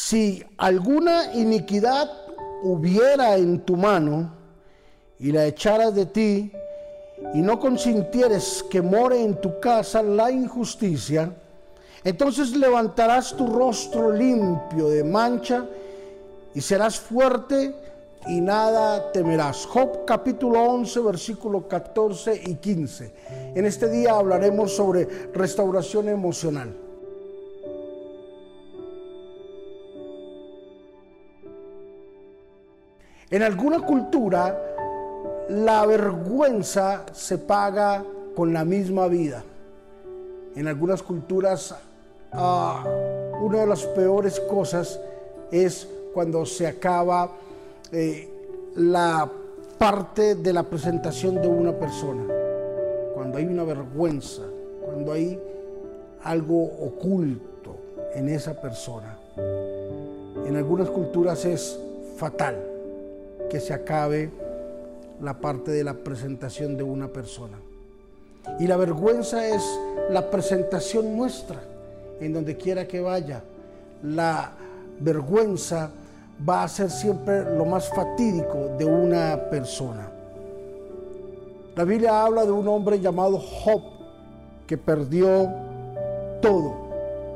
si alguna iniquidad hubiera en tu mano y la echaras de ti, y no consintieres que more en tu casa la injusticia, entonces levantarás tu rostro limpio de mancha y serás fuerte y nada temerás. Job capítulo 11, versículo 14 y 15. En este día hablaremos sobre restauración emocional. En alguna cultura, la vergüenza se paga con la misma vida. En algunas culturas, ah, una de las peores cosas es cuando se acaba eh, la parte de la presentación de una persona. Cuando hay una vergüenza, cuando hay algo oculto en esa persona. En algunas culturas es fatal que se acabe la parte de la presentación de una persona. Y la vergüenza es la presentación nuestra, en donde quiera que vaya. La vergüenza va a ser siempre lo más fatídico de una persona. La Biblia habla de un hombre llamado Job que perdió todo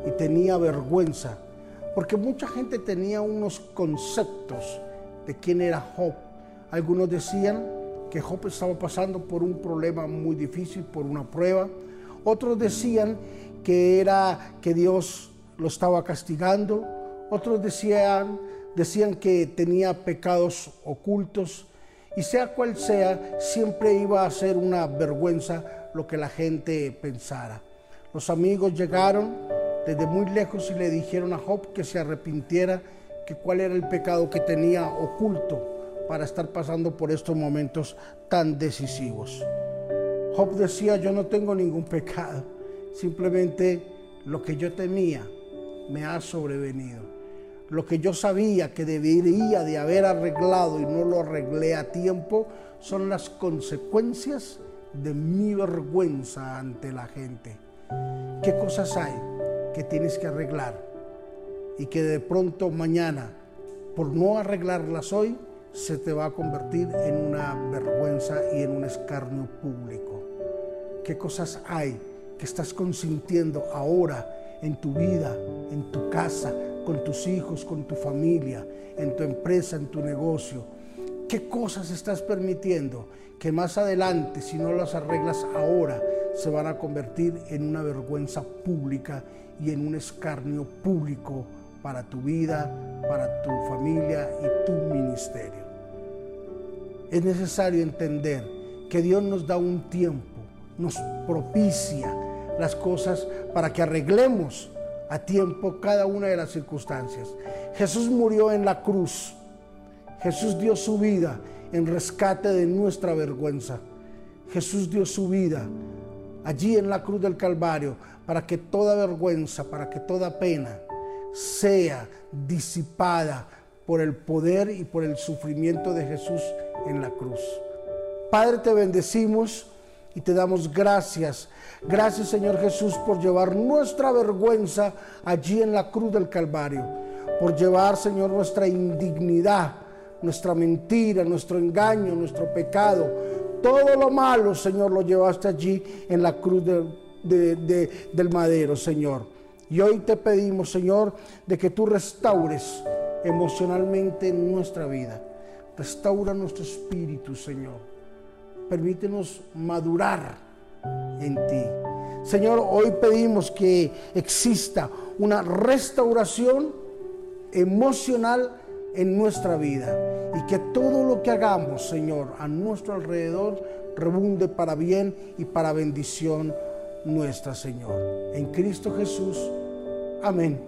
y tenía vergüenza, porque mucha gente tenía unos conceptos de quién era Job. Algunos decían que Job estaba pasando por un problema muy difícil, por una prueba. Otros decían que era que Dios lo estaba castigando. Otros decían, decían que tenía pecados ocultos. Y sea cual sea, siempre iba a ser una vergüenza lo que la gente pensara. Los amigos llegaron desde muy lejos y le dijeron a Job que se arrepintiera que cuál era el pecado que tenía oculto para estar pasando por estos momentos tan decisivos. Job decía, yo no tengo ningún pecado, simplemente lo que yo temía me ha sobrevenido. Lo que yo sabía que debería de haber arreglado y no lo arreglé a tiempo son las consecuencias de mi vergüenza ante la gente. ¿Qué cosas hay que tienes que arreglar? Y que de pronto mañana, por no arreglarlas hoy, se te va a convertir en una vergüenza y en un escarnio público. ¿Qué cosas hay que estás consintiendo ahora en tu vida, en tu casa, con tus hijos, con tu familia, en tu empresa, en tu negocio? ¿Qué cosas estás permitiendo que más adelante, si no las arreglas ahora, se van a convertir en una vergüenza pública y en un escarnio público para tu vida, para tu familia y tu ministerio. Es necesario entender que Dios nos da un tiempo, nos propicia las cosas para que arreglemos a tiempo cada una de las circunstancias. Jesús murió en la cruz. Jesús dio su vida en rescate de nuestra vergüenza. Jesús dio su vida allí en la cruz del Calvario para que toda vergüenza, para que toda pena, sea disipada por el poder y por el sufrimiento de Jesús en la cruz. Padre, te bendecimos y te damos gracias. Gracias Señor Jesús por llevar nuestra vergüenza allí en la cruz del Calvario. Por llevar Señor nuestra indignidad, nuestra mentira, nuestro engaño, nuestro pecado. Todo lo malo Señor lo llevaste allí en la cruz del madero Señor. Y hoy te pedimos, Señor, de que tú restaures emocionalmente nuestra vida. Restaura nuestro espíritu, Señor. Permítenos madurar en ti. Señor, hoy pedimos que exista una restauración emocional en nuestra vida y que todo lo que hagamos, Señor, a nuestro alrededor rebunde para bien y para bendición nuestra, Señor. En Cristo Jesús. Amén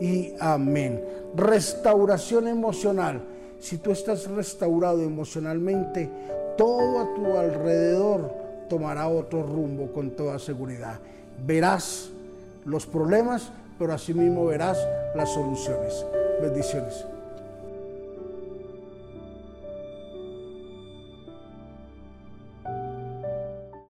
y amén. Restauración emocional. Si tú estás restaurado emocionalmente, todo a tu alrededor tomará otro rumbo con toda seguridad. Verás los problemas, pero asimismo verás las soluciones. Bendiciones.